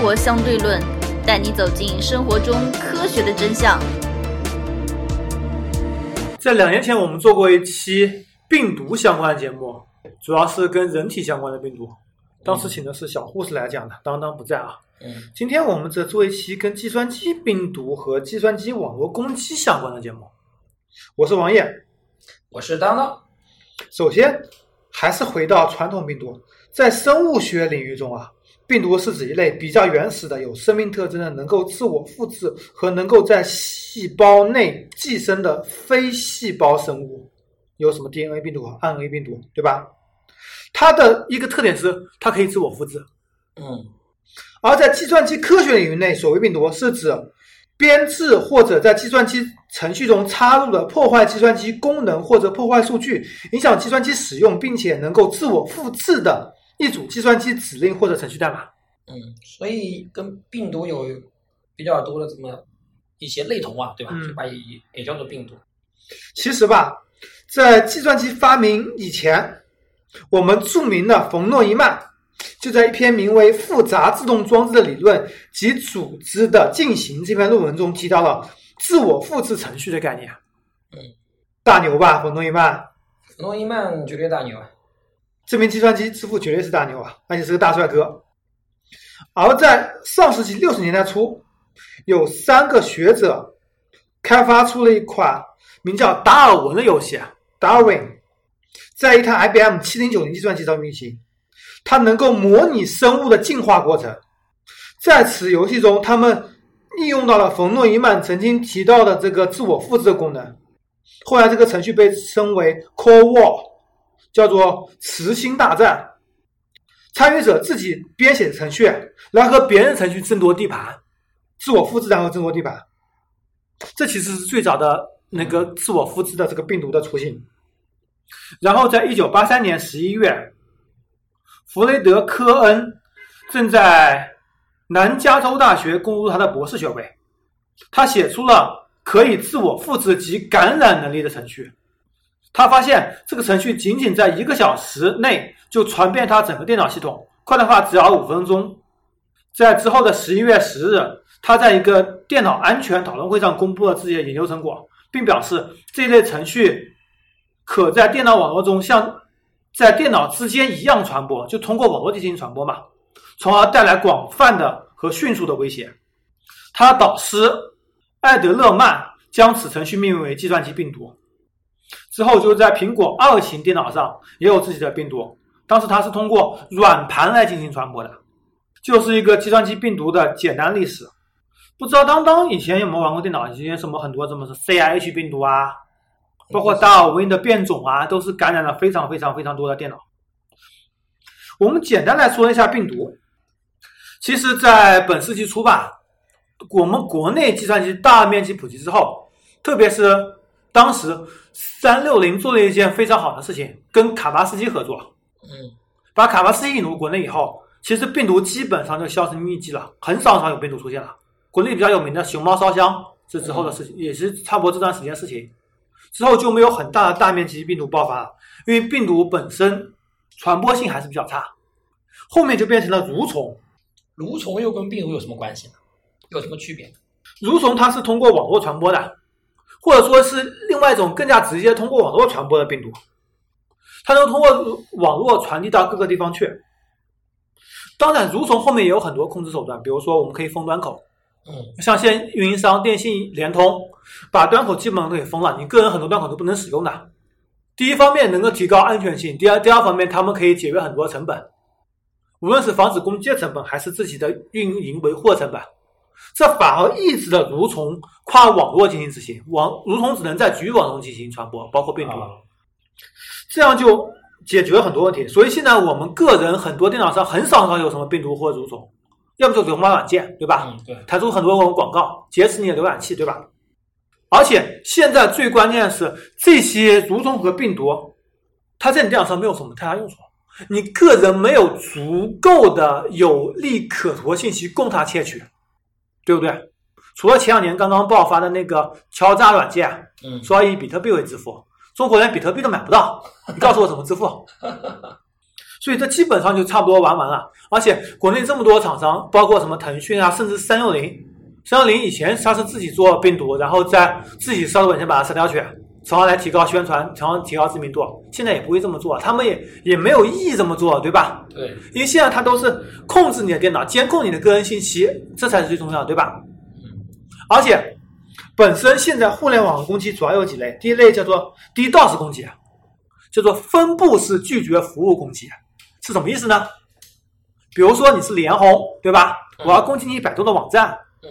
活相对论》，带你走进生活中科学的真相。在两年前，我们做过一期病毒相关的节目，主要是跟人体相关的病毒。当时请的是小护士来讲的，当当不在啊。嗯，今天我们则做一期跟计算机病毒和计算机网络攻击相关的节目。我是王烨，我是当当。首先，还是回到传统病毒，在生物学领域中啊，病毒是指一类比较原始的、有生命特征的、能够自我复制和能够在细胞内寄生的非细胞生物。有什么 DNA 病毒和 RNA 病毒，对吧？它的一个特点是它可以自我复制。嗯，而在计算机科学领域内，所谓病毒是指编制或者在计算机程序中插入的破坏计算机功能或者破坏数据、影响计算机使用，并且能够自我复制的一组计算机指令或者程序代码。嗯，所以跟病毒有比较多的这么一些类同啊，对吧？嗯就把也也叫做病毒。其实吧，在计算机发明以前，我们著名的冯诺依曼就在一篇名为《复杂自动装置的理论及组织的进行》这篇论文中提到了自我复制程序的概念。嗯，大牛吧，冯诺依曼，冯诺依曼绝对大牛啊！这名计算机之父绝对是大牛啊，而且是个大帅哥。而在上世纪六十年代初，有三个学者开发出了一款名叫达尔文的游戏，Darwin，在一台 IBM 七零九零计算机上运行。它能够模拟生物的进化过程。在此游戏中，他们利用到了冯诺依曼曾经提到的这个自我复制的功能。后来，这个程序被称为 Core War，叫做磁心大战。参与者自己编写程序来和别人程序争夺地盘，自我复制然后争夺地盘。这其实是最早的那个自我复制的这个病毒的雏形。然后，在一九八三年十一月，弗雷德·科恩正在南加州大学攻读他的博士学位，他写出了可以自我复制及感染能力的程序。他发现这个程序仅仅在一个小时内就传遍他整个电脑系统，快的话只要五分钟。在之后的十一月十日，他在一个电脑安全讨论会上公布了自己的研究成果，并表示这类程序可在电脑网络中像在电脑之间一样传播，就通过网络进行传播嘛，从而带来广泛的和迅速的威胁。他导师艾德勒曼将此程序命名为计算机病毒。之后就是在苹果二型电脑上也有自己的病毒，当时它是通过软盘来进行传播的，就是一个计算机病毒的简单历史。不知道当当以前有没有玩过电脑？以前什么很多什么是 CIH 病毒啊，包括达尔文的变种啊，都是感染了非常非常非常多的电脑。我们简单来说一下病毒。其实，在本世纪初吧，我们国内计算机大面积普及之后，特别是当时三六零做了一件非常好的事情，跟卡巴斯基合作，嗯把卡巴斯基引入国内以后，其实病毒基本上就销声匿迹了，很少很少有病毒出现了。国内比较有名的熊猫烧香是之后的事情，也是差不多这段时间事情。之后就没有很大的大面积病毒爆发了，因为病毒本身传播性还是比较差。后面就变成了蠕虫，蠕虫又跟病毒有什么关系呢？有什么区别？蠕虫它是通过网络传播的，或者说是另外一种更加直接通过网络传播的病毒，它能通过网络传递到各个地方去。当然，蠕虫后面也有很多控制手段，比如说我们可以封端口，嗯像现在运营商电信、联通把端口基本上都给封了，你个人很多端口都不能使用的。第一方面能够提高安全性，第二第二方面他们可以节约很多成本，无论是防止攻击的成本，还是自己的运营维护的成本，这反而抑制了蠕虫跨网络进行执行，网蠕虫只能在局域网中进行传播，包括病毒，啊这样就解决了很多问题。所以现在我们个人很多电脑上很少很少有什么病毒或者蠕虫，要不就流氓软件，对吧？嗯，对，弹出很多种广告，劫持你的浏览器，对吧？而且现在最关键的是，这些蠕虫和病毒，它在你电脑上没有什么太大用处，你个人没有足够的有利可图信息供它窃取，对不对？除了前两年刚刚爆发的那个敲诈软件，嗯，说要以比特币为支付，中国连比特币都买不到，你告诉我怎么支付？所以这基本上就差不多玩完了。而且国内这么多厂商，包括什么腾讯啊，甚至三六零，三六零以前它是自己做病毒，然后再自己烧的软件把它删掉去，从而来提高宣传，从而提高知名度。现在也不会这么做，他们也也没有意义这么做，对吧？对，因为现在它都是控制你的电脑，监控你的个人信息，这才是最重要的，对吧？而且本身现在互联网攻击主要有几类，第一类叫做 DDoS 攻击，叫做分布式拒绝服务攻击，是什么意思呢？比如说你是联红，对吧？嗯我要攻击你百度的网站，嗯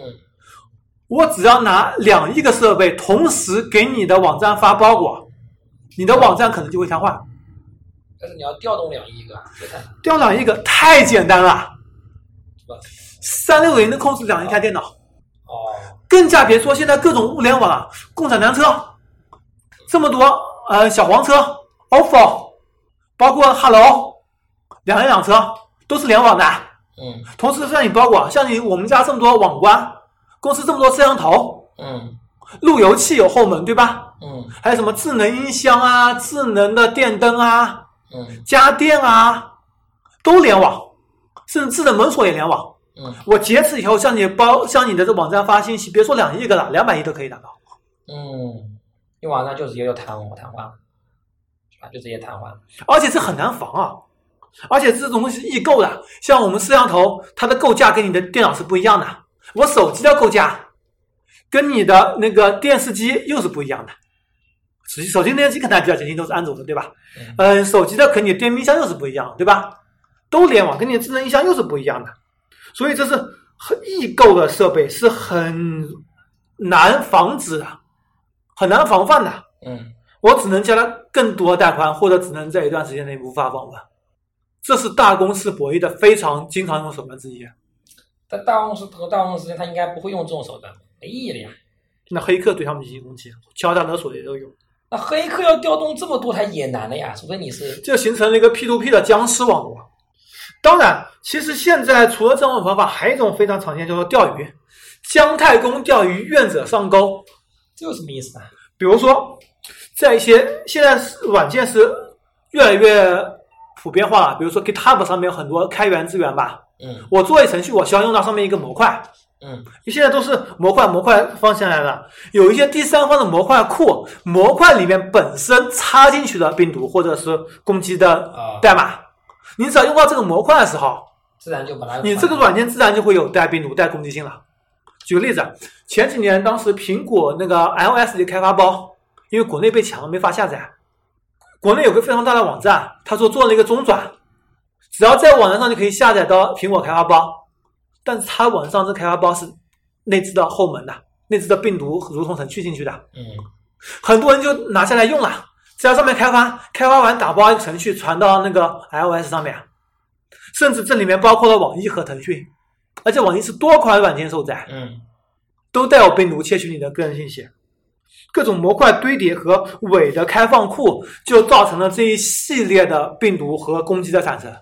我只要拿两亿个设备同时给你的网站发包裹，你的网站可能就会瘫痪。但是你要调动两亿个，调两亿个太简单了？三六零能控制两亿台电脑。哦，更加别说现在各种物联网啊，共享单车这么多，呃，小黄车、ofo，包括 hello，两人两车都是联网的。嗯同时让你包裹，像你我们家这么多网关，公司这么多摄像头，嗯路由器有后门，对吧？嗯还有什么智能音箱啊、智能的电灯啊、嗯家电啊，都联网，甚至智能门锁也联网。嗯我劫持以后向你包向你的这网站发信息，别说两亿个了，两百亿都可以达到。嗯，你网上就直接就瘫瘫痪了，是吧？就直接瘫痪了。而且这很难防啊！而且这种东西是异构的，像我们摄像头，它的构架跟你的电脑是不一样的。我手机的构架跟你的那个电视机又是不一样的。手机手机、电视机可能还比较接近，都是安卓的，对吧？嗯嗯，手机的跟你的电冰箱又是不一样，对吧？都联网，跟你的智能音箱又是不一样的。所以这是很异构的设备，是很难防止的，很难防范的。嗯我只能加它更多带宽，或者只能在一段时间内无法访问。这是大公司博弈的非常经常用手段之一。但大公司和大公司，他应该不会用这种手段，没意义了呀。那黑客对他们进行攻击，敲诈勒索的也都有，那黑客要调动这么多台也难了呀，除非你是就形成了一个 P to P 的僵尸网络。当然，其实现在除了这种方法，还有一种非常常见，叫做钓鱼。姜太公钓鱼，愿者上钩。这有什么意思呢？比如说，在一些现在是软件是越来越普遍化了，比如说 GitHub 上面有很多开源资源吧，嗯。我做一程序，我需要用到上面一个模块，嗯。现在都是模块模块放下来的，有一些第三方的模块库，模块里面本身插进去的病毒或者是攻击的啊，代码，你只要用到这个模块的时候，自然就把它你这个软件自然就会有带病毒、带攻击性了。举个例子，前几年当时苹果那个 iOS 的开发包，因为国内被抢了没法下载，国内有个非常大的网站，他说做了一个中转，只要在网站上就可以下载到苹果开发包，但是它网上这开发包是内置的后门的，内置的病毒如同程序进去的，嗯。很多人就拿下来用了，只要上面开发，开发完打包一个程序传到那个 iOS 上面，甚至这里面包括了网易和腾讯，而且网易是多款软件受载，嗯。都带有病毒窃取你的个人信息，各种模块堆叠和伪的开放库，就造成了这一系列的病毒和攻击的产生，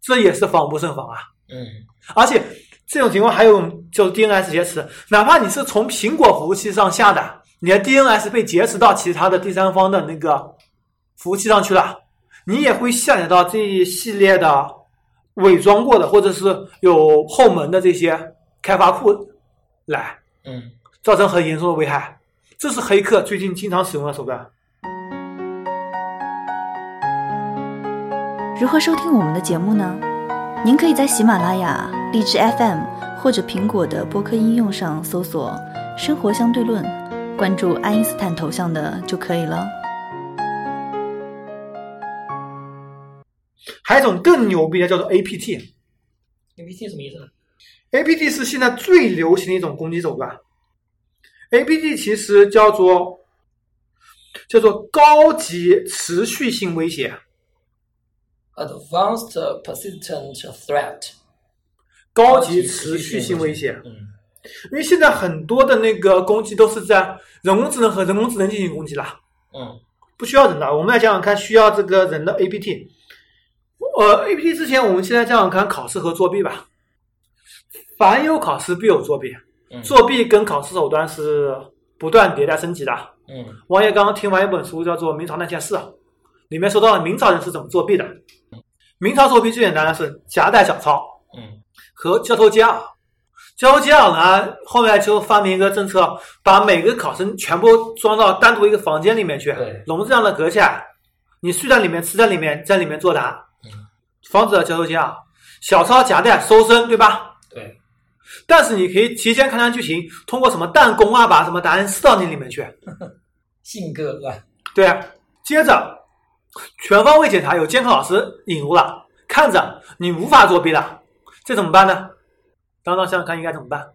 这也是防不胜防啊！嗯而且这种情况还有就是 DNS 劫持，哪怕你是从苹果服务器上下的，你的 DNS 被劫持到其他的第三方的那个服务器上去了，你也会下载到这一系列的伪装过的或者是有后门的这些开发库来，嗯，造成很严重的危害。这是黑客最近经常使用的手段。如何收听我们的节目呢？您可以在喜马拉雅、荔枝 FM 或者苹果的播客应用上搜索“生活相对论”，关注爱因斯坦头像的就可以了。还有一种更牛逼的叫做 APT，APT 什么意思呢？APT？是现在最流行的一种攻击手段。APT 其实叫做叫做高级持续性威胁，Advanced Persistent Threat，高级持续性威胁。嗯因为现在很多的那个攻击都是在人工智能和人工智能进行攻击啦，嗯不需要人的。我们来讲讲看，需要这个人的 APT。呃，APT 之前我们现在讲讲看考试和作弊吧。凡有考试必有作弊，嗯作弊跟考试手段是不断迭代升级的。嗯王爷刚刚听完一本书，叫做《明朝那件事》，里面说到了明朝人是怎么作弊的。明朝作弊最简单的是夹带小抄嗯和交头接耳。交头接耳呢，后面就发明一个政策，把每个考生全部装到单独一个房间里面去对，笼子这样的隔起来，你睡在里面，吃在里面，在里面作答嗯，防止交头接耳。小抄夹带搜身，对吧？对，但是你可以提前看看剧情，通过什么弹弓啊，把什么答案塞到你里面去。性格是吧？对啊，接着全方位检查，有监考老师引入了，看着你无法作弊了，这怎么办呢？当当想想看应该怎么办？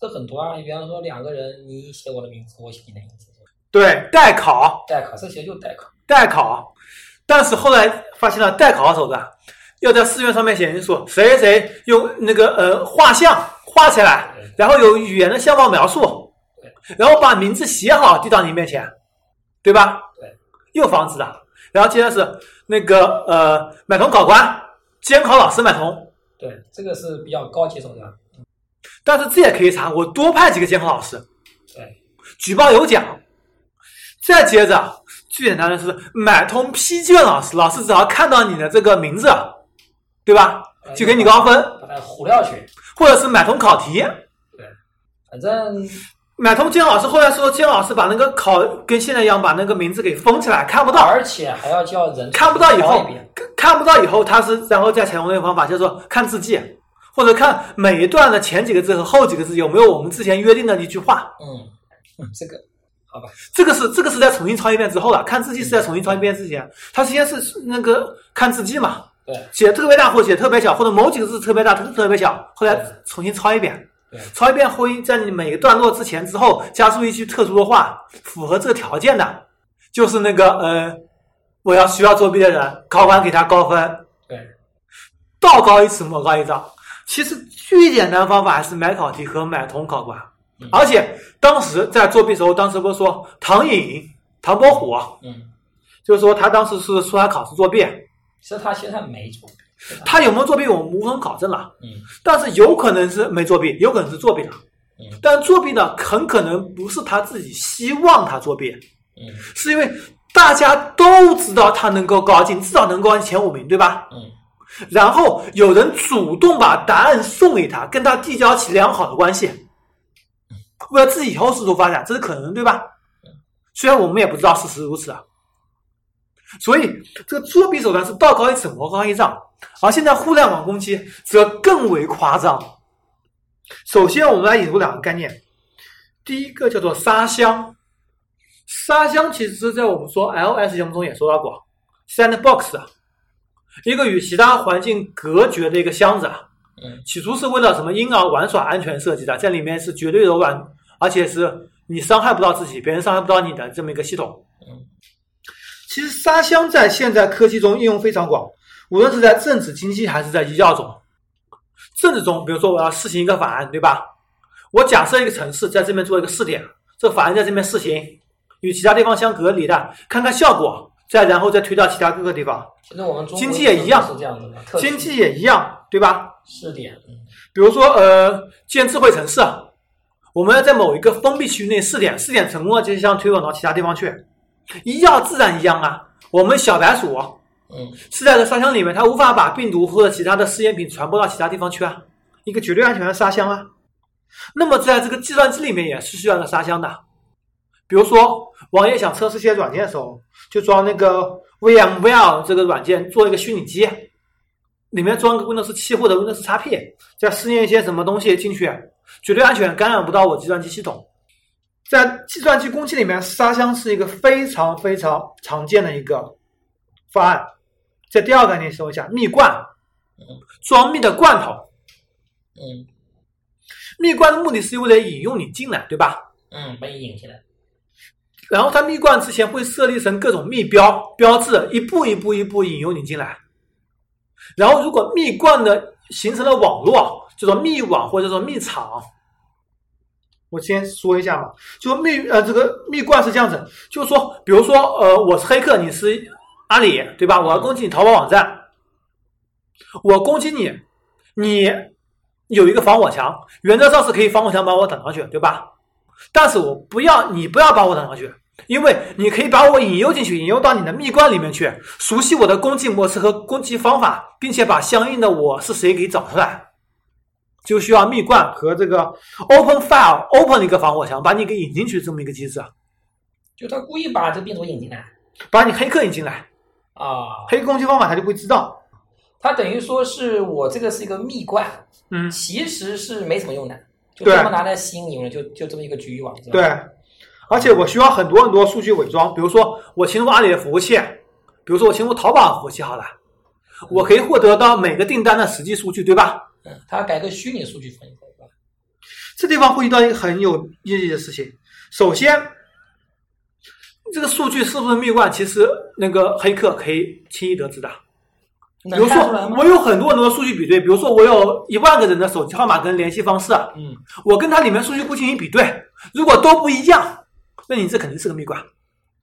这很多啊，你比方说两个人，你写我的名字，我写你的名字，对，代考，代考，这些就代考。代考。但是后来发现了代考的手段，要在试卷上面写清楚谁谁谁用那个呃画像画起来，然后有语言的相貌描述，然后把名字写好递到你面前，对吧？对，又防止了。然后接着是那个呃买通考官、监考老师买通，对，这个是比较高级手段。但是这也可以查，我多派几个监考老师，对，举报有奖。再接着，最简单的是买通批卷老师，老师只要看到你的这个名字，对吧，呃就给你高分，把它唬料去。或者是买通考题。对反正买通金老师后来说，金老师把那个考跟现在一样，把那个名字给封起来，看不到，而且还要叫人看不到以后。看不到以后，他是然后再采用那个方法，叫做看字迹，或者看每一段的前几个字和后几个字有没有我们之前约定的一句话。嗯，嗯这个好吧，这个是这个是在重新抄一遍之后了，看字迹是在重新抄一遍之前，他先是那个看字迹嘛，对。写特别大或写特别小，或者某几个字特别大特特别小，后来重新抄一遍对，抄一遍后在你每个段落之前之后加入一句特殊的话，符合这个条件的，就是那个呃，我要需要作弊的人，考官给他高分，对，道高一尺，魔高一丈。其实最简单的方法还是买考题和买同考官，嗯而且当时在作弊时候，当时不是说唐颖、唐伯虎，嗯，就是说他当时是说他考试作弊，其实他现在没做，对吧他有没有作弊我们无从考证了，嗯但是有可能是没作弊，有可能是作弊了。嗯但作弊呢，很可能不是他自己希望他作弊，嗯是因为大家都知道他能够高进，至少能够进前五名，对吧？嗯然后有人主动把答案送给他，跟他递交起良好的关系，为了自己以后仕途发展，这是可能，对吧？虽然我们也不知道事实如此啊。所以这个作弊手段是道高一尺，魔高一丈，而现在互联网攻击则更为夸张。首先，我们来引入两个概念，第一个叫做沙箱。沙箱其实在我们说 iOS 节目中也说到过，sandbox 啊，一个与其他环境隔绝的一个箱子啊。嗯起初是为了什么婴儿玩耍安全设计的，在里面是绝对柔软，而且是你伤害不到自己，别人伤害不到你的这么一个系统。嗯其实沙箱在现在科技中应用非常广，无论是在政治、经济还是在医药中。政治中，比如说我要试行一个法案，对吧？我假设一个城市在这边做一个试点，这个法案在这边试行，与其他地方相隔离的，看看效果，再然后再推到其他各个地方。其实我们中经济也一样是这样子的，特经济也一样，对吧？试点，嗯比如说，呃，建智慧城市，我们要在某一个封闭区域内试点，试点成功了，就想推广到其他地方去。医药自然一样啊，我们小白鼠嗯。是在这沙箱里面，它无法把病毒或者其他的试验品传播到其他地方去啊，一个绝对安全的沙箱啊。那么在这个计算机里面也是需要一个沙箱的，比如说网页想测试一些软件的时候，就装那个 VMware 这个软件做一个虚拟机，里面装个 Windows 七或者 Windows XP，再试验一些什么东西进去，绝对安全，感染不到我计算机系统。在计算机工具里面，沙箱是一个非常非常常见的一个方案。在第二个概念说一下，蜜罐，装蜜的罐头。嗯蜜罐的目的是为了引诱你进来，对吧？嗯，把你引进来，然后它蜜罐之前会设立成各种蜜标标志，一步一步一步引诱你进来。然后如果蜜罐的形成了网络，叫做蜜网或者说蜜场。我先说一下嘛，就蜜呃这个蜜罐是这样子，就是说，比如说呃我是黑客，你是阿里，对吧？我要攻击你淘宝网站，我攻击你，你有一个防火墙，原则上是可以防火墙把我挡上去，对吧？但是我不要你不要把我挡上去，因为你可以把我引诱进去，引诱到你的蜜罐里面去，熟悉我的攻击模式和攻击方法，并且把相应的我是谁给找出来，就需要蜜罐和这个 open file open 的一个防火墙把你给引进去这么一个机制，就他故意把这个病毒引进来。把你黑客引进来，啊，黑攻击方法他就会知道。他等于说是我这个是一个蜜罐，嗯，其实是没什么用的，就对。专门拿来吸引你们，就就这么一个局域网，对，而且我需要很多很多数据伪装，比如说我侵入阿里的服务器，比如说我侵入淘宝服务器，好了，我可以获得到每个订单的实际数据，对吧？嗯，他改个虚拟数据分析，是吧？这地方会遇到一个很有意义的事情。首先，这个数据是不是蜜罐，其实那个黑客可以轻易得知的。比如说我？有很多很多数据比对，比如说我有一万个人的手机号码跟联系方式，嗯我跟它里面数据库进行比对，如果都不一样，那你这肯定是个蜜罐。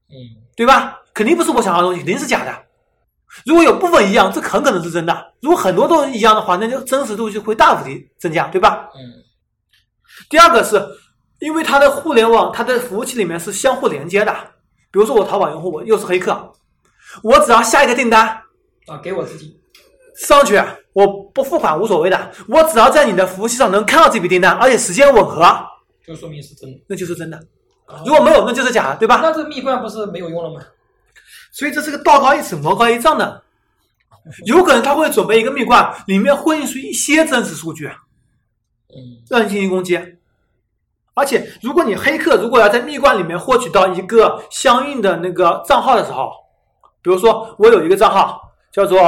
嗯对吧？肯定不是我想要的东西，肯定是假的。如果有部分一样，这很可能是真的；如果很多都一样的话，那就真实度就会大幅的增加，对吧？嗯第二个是，因为它的互联网，它的服务器里面是相互连接的。比如说我淘宝用户，我又是黑客，我只要下一个订单啊，给我自己，上去，我不付款无所谓的，我只要在你的服务器上能看到这笔订单，而且时间吻合，就说明是真的。那就是真的。如果没有，那就是假的，对吧？那这个蜜罐不是没有用了吗？所以这是个道高一尺，魔高一丈的。有可能他会准备一个蜜罐，里面混进去一些真实数据，嗯让你进行攻击。而且，如果你黑客如果要在蜜罐里面获取到一个相应的那个账号的时候，比如说我有一个账号叫做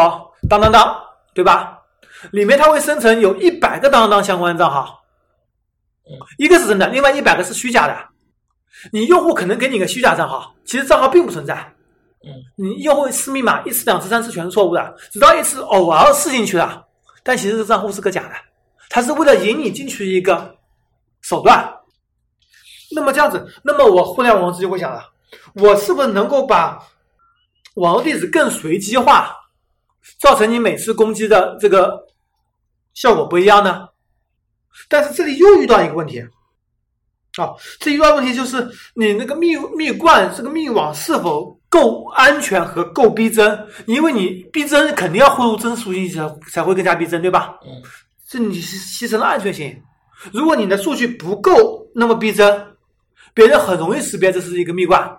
当当当，对吧？里面它会生成有一百个当当当相关的账号嗯，一个是真的，另外一百个是虚假的。你用户可能给你个虚假账号，其实账号并不存在。嗯你用户试密码一次、两次、三次全是错误的，直到一次偶尔试进去了，但其实这账户是个假的，它是为了引你进去一个手段。那么这样子，那么我互联网公司就会想了，我是不是能够把网络地址更随机化，造成你每次攻击的这个效果不一样呢？但是这里又遇到一个问题，啊，这遇到问题就是你那个密密罐这个密网是否够安全和够逼真？因为你逼真肯定要混入真实数据才才会更加逼真，对吧？嗯这你牺牺牲了安全性。如果你的数据不够那么逼真，别人很容易识别这是一个蜜罐，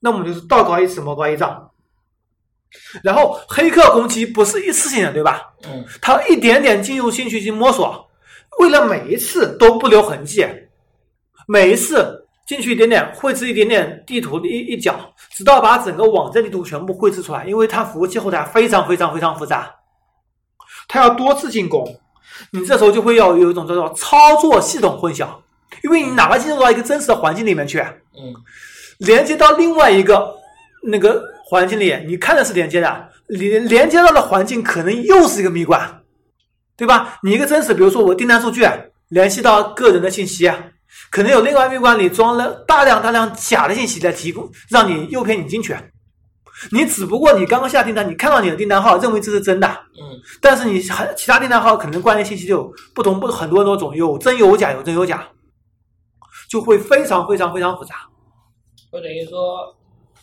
那我们就是道高一尺，魔高一丈。然后黑客攻击不是一次性的，对吧？嗯他一点点进入进去去摸索，为了每一次都不留痕迹，每一次进去一点点，绘制一点点地图的一一角，直到把整个网站地图全部绘制出来。因为它服务器后台非常非常非常复杂，它要多次进攻，你这时候就会要有一种叫做操作系统混淆，因为你哪怕进入到一个真实的环境里面去，嗯连接到另外一个那个环境里，你看的是连接的，连连接到的环境可能又是一个蜜罐，对吧？你一个真实，比如说我订单数据联系到个人的信息，可能有另外蜜罐里装了大量大量假的信息来提供，让你诱骗你进去。你只不过你刚刚下订单，你看到你的订单号，认为这是真的，嗯但是你还其他订单号可能关联信息就有不同不很多很多种，有真有假，有真有假，就会非常非常非常复杂。就等于说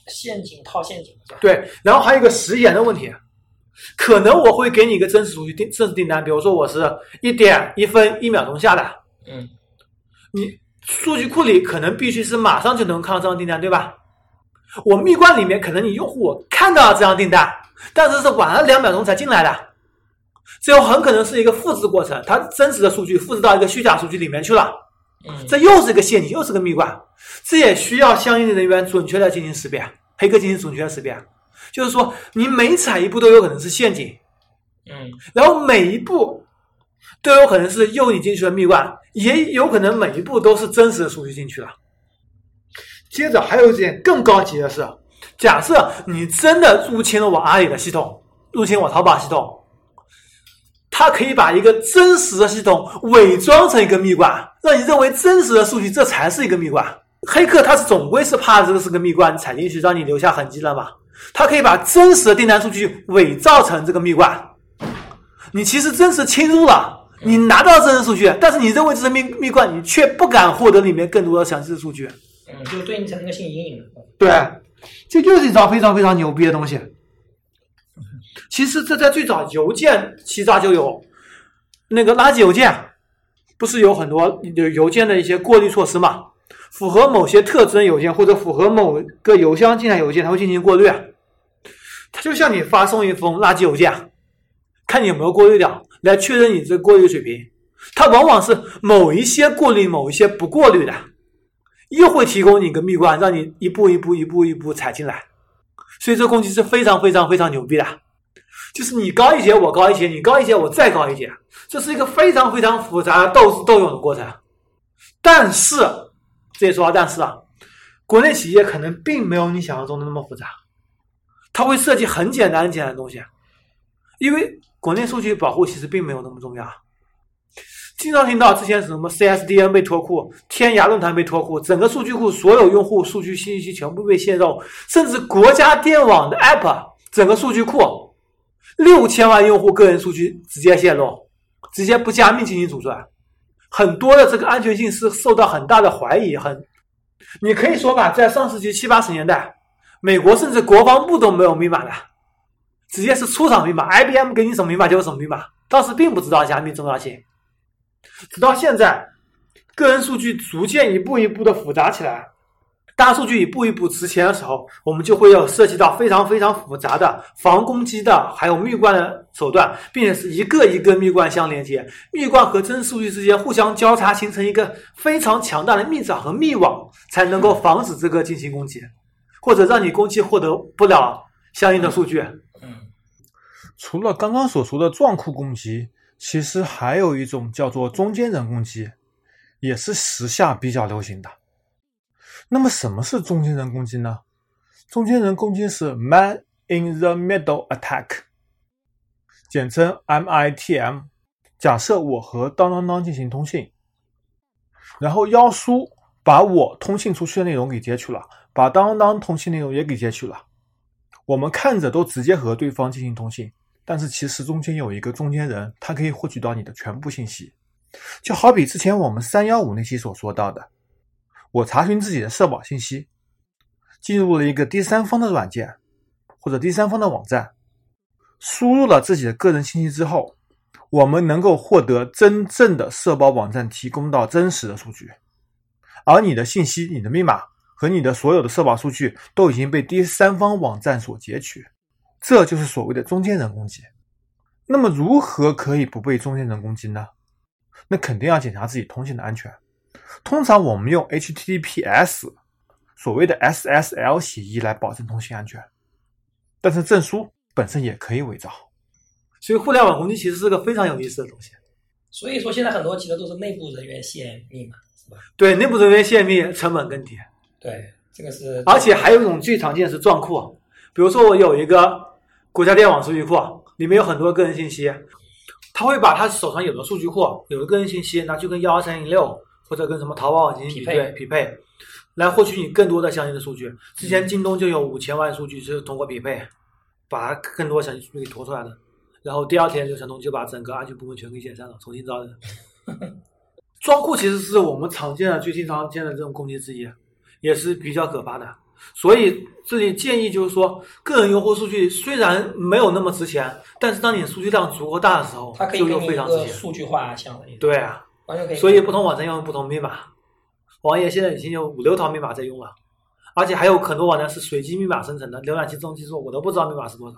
陷阱套陷阱？对，然后还有一个时延的问题，可能我会给你一个真实数据订真实订单，比如说我是一点一分一秒钟下的，嗯你数据库里可能必须是马上就能看到这张订单，对吧？我蜜罐里面可能你用户我看到了这张订单，但是是晚了两秒钟才进来的，这有很可能是一个复制过程，它真实的数据复制到一个虚假数据里面去了。嗯这又是一个陷阱，又是个蜜罐，这也需要相应的人员准确的进行识别，黑客进行准确的识别。就是说，你每踩一步都有可能是陷阱，嗯然后每一步都有可能是诱你进去的蜜罐，也有可能每一步都是真实的数据进去了。接着还有一点更高级的是，假设你真的入侵了我阿里的系统，入侵我淘宝系统，它可以把一个真实的系统伪装成一个蜜罐，让你认为真实的数据这才是一个蜜罐。黑客他总归是怕这个是个蜜罐，踩进去让你留下痕迹了嘛？他可以把真实的订单数据伪造成这个蜜罐，你其实真实侵入了，你拿到真实数据，但是你认为这是蜜蜜罐，你却不敢获得里面更多的详细的数据。嗯，就对你产生个心理阴影。对，这就是一招非常非常牛逼的东西。其实这在最早邮件欺诈就有，那个垃圾邮件，不是有很多邮邮件的一些过滤措施嘛？符合某些特征邮件或者符合某个邮箱进来邮件，它会进行过滤。它就像你发送一封垃圾邮件，看你有没有过滤掉，来确认你这过滤水平。它往往是某一些过滤，某一些不过滤的，又会提供你一个蜜罐，让你一步一步、一步一步踩进来。所以这攻击是非常非常非常牛逼的，就是你高一节，我高一节，你高一节，我再高一节，这是一个非常非常复杂的斗智斗勇的过程。但是，这也说到但是啊，国内企业可能并没有你想象中的那么复杂，它会设计很简单很简单的东西，因为国内数据保护其实并没有那么重要。经常听到之前什么 CSDN 被脱库，天涯论坛被脱库，整个数据库所有用户数据信息全部被泄露，甚至国家电网的 App 整个数据库六千万用户个人数据直接泄露，直接不加密进行组装，很多的这个安全性是受到很大的怀疑。很，你可以说吧，在上世纪七八十年代，美国甚至国防部都没有密码的，直接是出厂密码，IBM 给你什么密码就是什么密码，当时并不知道加密重要性。直到现在，个人数据逐渐一步一步的复杂起来，大数据一步一步值钱的时候，我们就会有涉及到非常非常复杂的防攻击的，还有密罐的手段，并且是一个一个密罐相连接，密罐和真数据之间互相交叉，形成一个非常强大的密闸和密网，才能够防止这个进行攻击，或者让你攻击获得不了相应的数据。除了刚刚所说的撞库攻击。其实还有一种叫做中间人攻击，也是时下比较流行的。那么什么是中间人攻击呢？中间人攻击是 Man in the Middle Attack，简称 MITM。假设我和当当当进行通信，然后妖叔把我通信出去的内容给截取了，把当当当通信内容也给截取了，我们看着都直接和对方进行通信。但是其实中间有一个中间人，他可以获取到你的全部信息，就好比之前我们三幺五那期所说到的，我查询自己的社保信息，进入了一个第三方的软件或者第三方的网站，输入了自己的个人信息之后，我们能够获得真正的社保网站提供到真实的数据，而你的信息、你的密码和你的所有的社保数据都已经被第三方网站所截取。这就是所谓的中间人攻击。那么，如何可以不被中间人攻击呢？那肯定要检查自己通信的安全。通常我们用 HTTPS，所谓的 SSL 协议来保证通信安全。但是证书本身也可以伪造。所以，互联网攻击其实是个非常有意思的东西。所以说，现在很多其实都是内部人员泄密嘛，是吧？对，内部人员泄密成本更低。对，这个是。而且还有一种最常见是撞库，比如说我有一个。国家电网数据库里面有很多个人信息，他会把他手上有的数据库、有的个人信息拿去跟幺二三零六或者跟什么淘宝网进行匹配匹配，来获取你更多的相应的数据。之前京东就有五千万数据是通过匹配，把更多详细数据给拖出来的。然后第二天，刘强东就把整个安全部门全给解散了，重新招人。装库其实是我们常见的、最经常见的这种攻击之一，也是比较可怕的。所以这里建议就是说，个人用户数据虽然没有那么值钱，但是当你数据量足够大的时候，它可以用非常值钱。数据化项对啊，完全可以。所以不同网站用不同密码，网页现在已经有五六套密码在用了，而且还有很多网站是随机密码生成的，浏览器自动计数我都不知道密码是多少。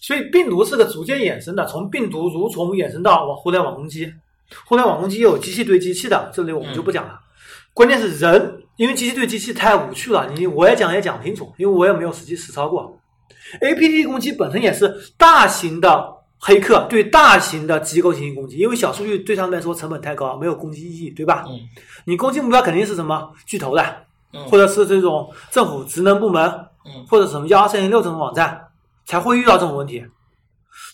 所以病毒是个逐渐衍生的，从病毒蠕虫衍生到互联网攻击，互联网攻击又有机器对机器的，这里我们就不讲了。关键是人，因为机器对机器太无趣了，你我也讲也讲不清楚，因为我也没有实际实操过。A P T 攻击本身也是大型的黑客对大型的机构进行攻击，因为小数据对他们来说成本太高，没有攻击意义，对吧？嗯。你攻击目标肯定是什么巨头的，或者是这种政府职能部门，嗯，或者什么幺二三零六这种网站才会遇到这种问题。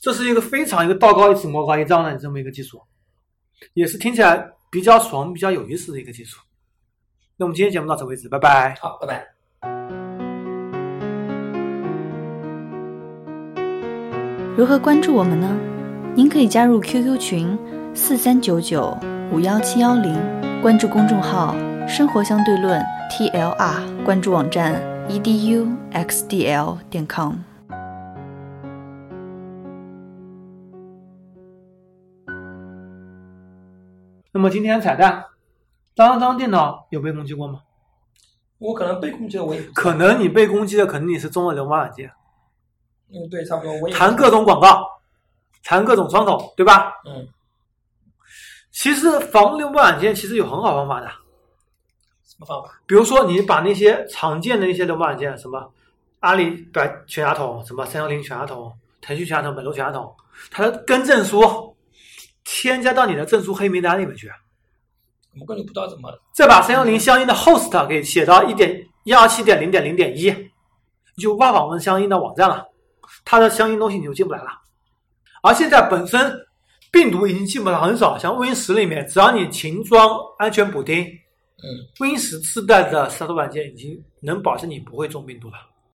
这是一个非常一个道高一尺魔高一丈的这么一个技术，也是听起来比较爽、比较有意思的一个技术。那我们今天节目到此为止，拜拜。好，拜拜。如何关注我们呢？您可以加入 QQ 群四三九九五幺七幺零，关注公众号“生活相对论 ”，TLR，关注网站 eduxdl 点 com。那么今天彩蛋，当当电脑有被攻击过吗？我可能被攻击了，我也可能你被攻击的，肯定你是中了流氓软件，嗯，对，差不多，我也弹各种广告，谈各种窗口，对吧？嗯，其实防流氓软件其实有很好方法的，什么方法？比如说你把那些常见的一些流氓软件，什么阿里百全家桶、什么三六零全家桶、腾讯全家桶、百度全家桶，它的更证书添加到你的证书黑名单里面去，我们根本不知道怎么再把三幺零相应的 host 给写到一点一二七点零点零点一，你就无法访问相应的网站了，它的相应东西你就进不来了。而现在本身病毒已经进不来很少，像 Win 十里面，只要你勤装安全补丁嗯，，Win 十自带的杀毒软件已经能保证你不会中病毒了。